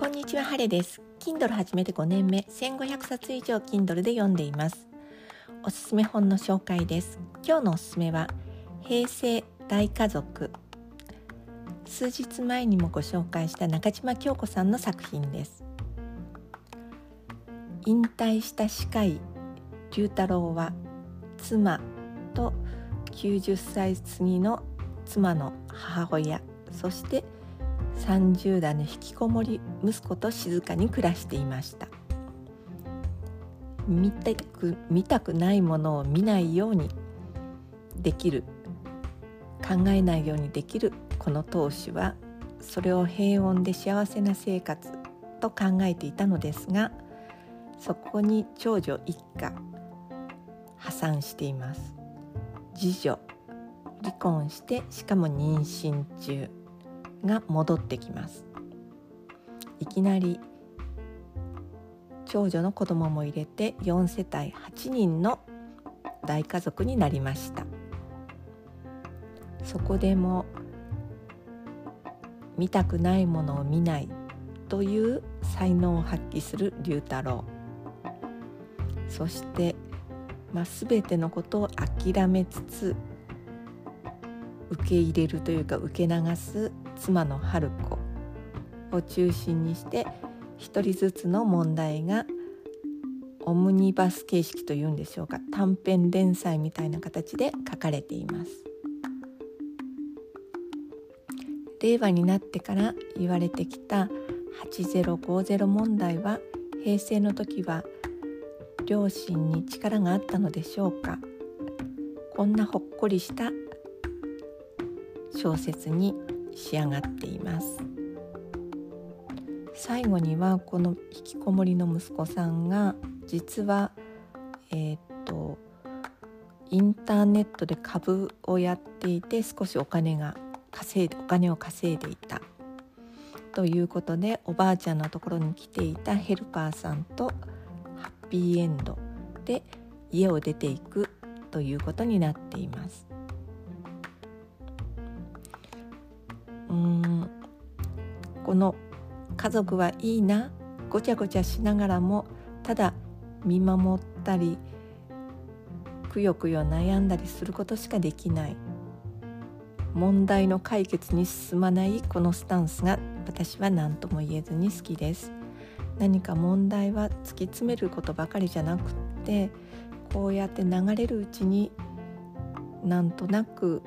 こんにちは、ハレです。Kindle 始めて5年目、1500冊以上 Kindle で読んでいます。おすすめ本の紹介です。今日のおすすめは、平成大家族。数日前にもご紹介した中島京子さんの作品です。引退した歯科医、龍太郎は、妻と90歳過ぎの妻の母親、そして30代の引きこもり息子と静かに暮らしていました。見たく見たくないものを見ないようにできる考えないようにできるこの当主はそれを平穏で幸せな生活と考えていたのですがそこに長女一家破産しています。次女離婚してしかも妊娠中。が戻ってきます。いきなり長女の子供も入れて4世帯8人の大家族になりました。そこでも見たくないものを見ないという才能を発揮する龍太郎。そして、まあ、全てのことを諦めつつ受け入れるというか受け流す妻の春子を中心にして一人ずつの問題がオムニバス形式というんでしょうか。短編連載みたいな形で書かれています。令和になってから言われてきた8050問題は平成の時は両親に力があったのでしょうか。こんなほっこりした小説に仕上がっています最後にはこの引きこもりの息子さんが実はえー、っとインターネットで株をやっていて少しお金が稼いでお金を稼いでいたということでおばあちゃんのところに来ていたヘルパーさんとハッピーエンドで家を出ていくということになっています。この家族はいいなごちゃごちゃしながらもただ見守ったりくよくよ悩んだりすることしかできない。問題の解決に進まないこのスタンスが私は何とも言えずに好きです。何か問題は突き詰めることばかりじゃなくってこうやって流れるうちになんとなく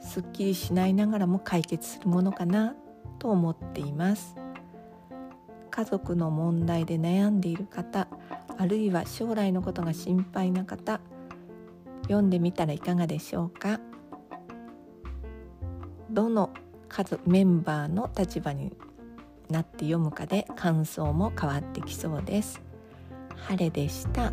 すっきりしないながらも解決するものかな。と思っています家族の問題で悩んでいる方あるいは将来のことが心配な方読んでみたらいかがでしょうか？どの家族メンバーの立場になって読むかで感想も変わってきそうです。晴れでした。